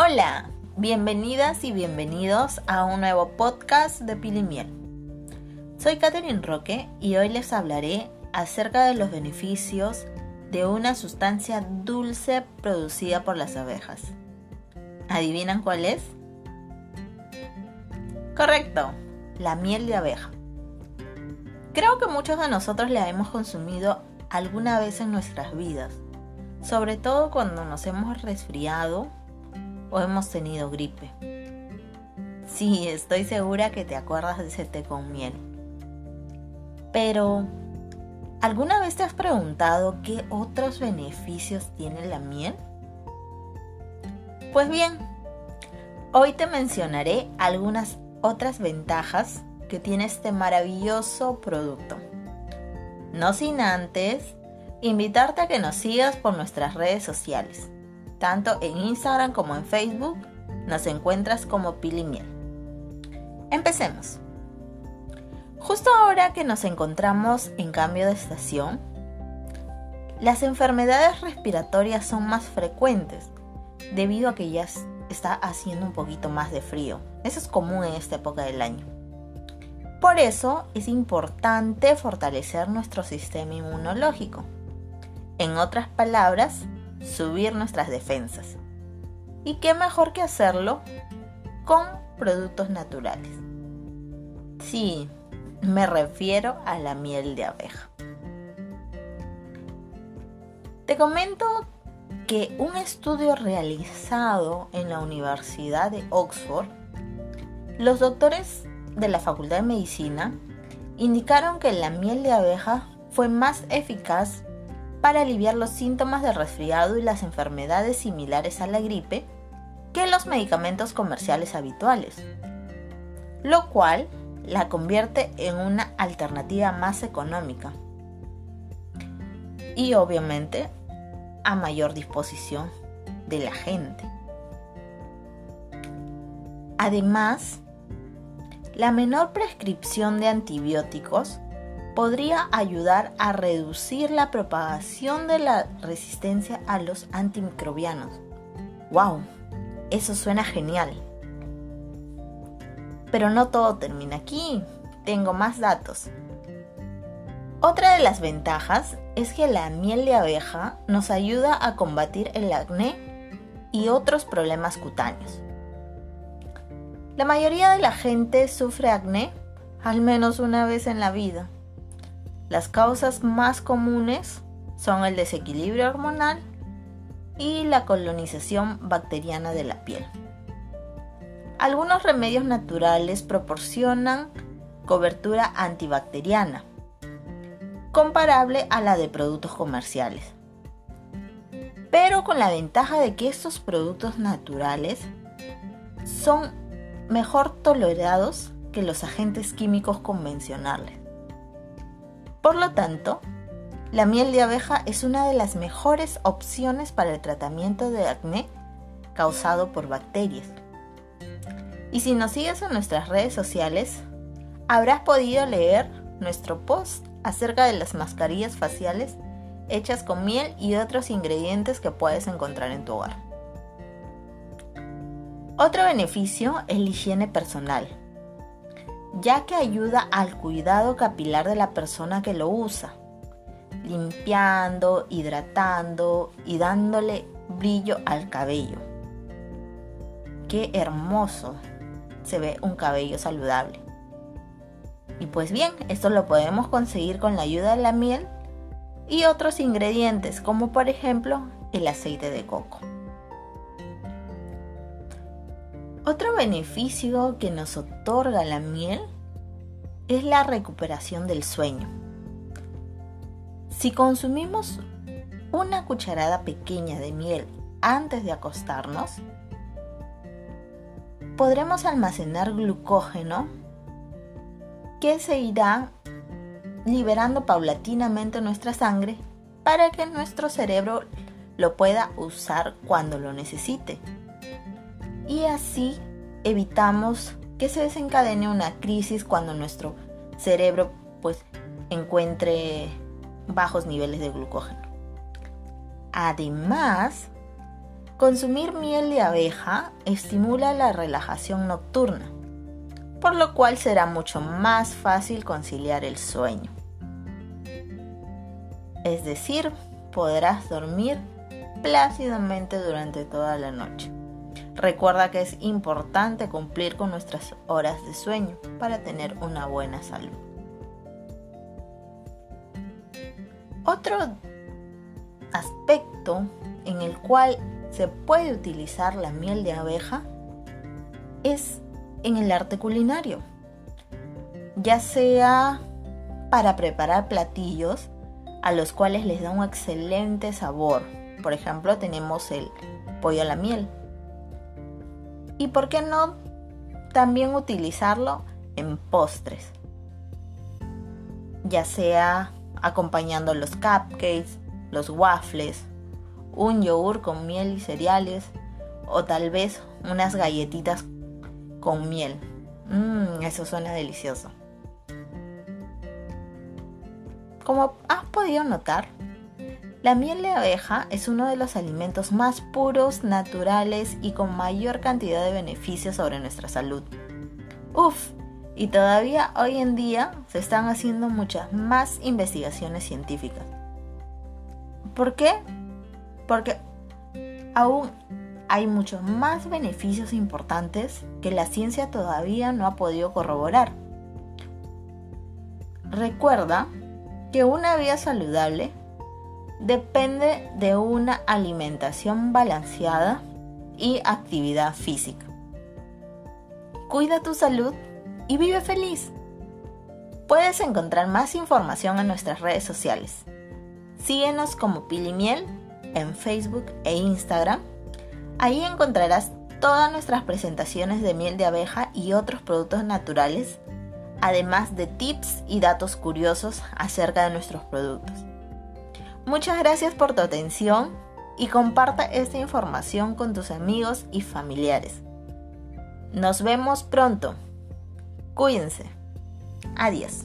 Hola, bienvenidas y bienvenidos a un nuevo podcast de Pili Miel. Soy Catherine Roque y hoy les hablaré acerca de los beneficios de una sustancia dulce producida por las abejas. ¿Adivinan cuál es? Correcto, la miel de abeja. Creo que muchos de nosotros la hemos consumido alguna vez en nuestras vidas, sobre todo cuando nos hemos resfriado o hemos tenido gripe. Sí, estoy segura que te acuerdas de ese té con miel. Pero, ¿alguna vez te has preguntado qué otros beneficios tiene la miel? Pues bien, hoy te mencionaré algunas otras ventajas que tiene este maravilloso producto. No sin antes invitarte a que nos sigas por nuestras redes sociales. Tanto en Instagram como en Facebook nos encuentras como Pili Miel. Empecemos. Justo ahora que nos encontramos en cambio de estación, las enfermedades respiratorias son más frecuentes debido a que ya está haciendo un poquito más de frío. Eso es común en esta época del año. Por eso es importante fortalecer nuestro sistema inmunológico. En otras palabras, subir nuestras defensas. ¿Y qué mejor que hacerlo con productos naturales? Sí, me refiero a la miel de abeja. Te comento que un estudio realizado en la Universidad de Oxford, los doctores de la Facultad de Medicina indicaron que la miel de abeja fue más eficaz para aliviar los síntomas de resfriado y las enfermedades similares a la gripe que los medicamentos comerciales habituales, lo cual la convierte en una alternativa más económica y obviamente a mayor disposición de la gente. Además, la menor prescripción de antibióticos podría ayudar a reducir la propagación de la resistencia a los antimicrobianos. ¡Wow! Eso suena genial. Pero no todo termina aquí. Tengo más datos. Otra de las ventajas es que la miel de abeja nos ayuda a combatir el acné y otros problemas cutáneos. La mayoría de la gente sufre acné al menos una vez en la vida. Las causas más comunes son el desequilibrio hormonal y la colonización bacteriana de la piel. Algunos remedios naturales proporcionan cobertura antibacteriana, comparable a la de productos comerciales. Pero con la ventaja de que estos productos naturales son mejor tolerados que los agentes químicos convencionales. Por lo tanto, la miel de abeja es una de las mejores opciones para el tratamiento de acné causado por bacterias. Y si nos sigues en nuestras redes sociales, habrás podido leer nuestro post acerca de las mascarillas faciales hechas con miel y otros ingredientes que puedes encontrar en tu hogar. Otro beneficio es la higiene personal ya que ayuda al cuidado capilar de la persona que lo usa, limpiando, hidratando y dándole brillo al cabello. Qué hermoso se ve un cabello saludable. Y pues bien, esto lo podemos conseguir con la ayuda de la miel y otros ingredientes como por ejemplo el aceite de coco. Otro beneficio que nos otorga la miel es la recuperación del sueño. Si consumimos una cucharada pequeña de miel antes de acostarnos, podremos almacenar glucógeno que se irá liberando paulatinamente nuestra sangre para que nuestro cerebro lo pueda usar cuando lo necesite y así evitamos que se desencadene una crisis cuando nuestro cerebro pues encuentre bajos niveles de glucógeno. Además, Consumir miel de abeja estimula la relajación nocturna, por lo cual será mucho más fácil conciliar el sueño. Es decir, podrás dormir plácidamente durante toda la noche. Recuerda que es importante cumplir con nuestras horas de sueño para tener una buena salud. Otro aspecto en el cual se puede utilizar la miel de abeja es en el arte culinario, ya sea para preparar platillos a los cuales les da un excelente sabor. Por ejemplo, tenemos el pollo a la miel. ¿Y por qué no también utilizarlo en postres? Ya sea acompañando los cupcakes, los waffles, un yogur con miel y cereales o tal vez unas galletitas con miel. Mmm, eso suena delicioso. Como has podido notar, la miel de abeja es uno de los alimentos más puros, naturales y con mayor cantidad de beneficios sobre nuestra salud. Uf, y todavía hoy en día se están haciendo muchas más investigaciones científicas. ¿Por qué? Porque aún hay muchos más beneficios importantes que la ciencia todavía no ha podido corroborar. Recuerda que una vida saludable depende de una alimentación balanceada y actividad física. Cuida tu salud y vive feliz. Puedes encontrar más información en nuestras redes sociales. Síguenos como Pilimiel en Facebook e Instagram. Ahí encontrarás todas nuestras presentaciones de miel de abeja y otros productos naturales además de tips y datos curiosos acerca de nuestros productos. Muchas gracias por tu atención y comparta esta información con tus amigos y familiares. Nos vemos pronto. Cuídense. Adiós.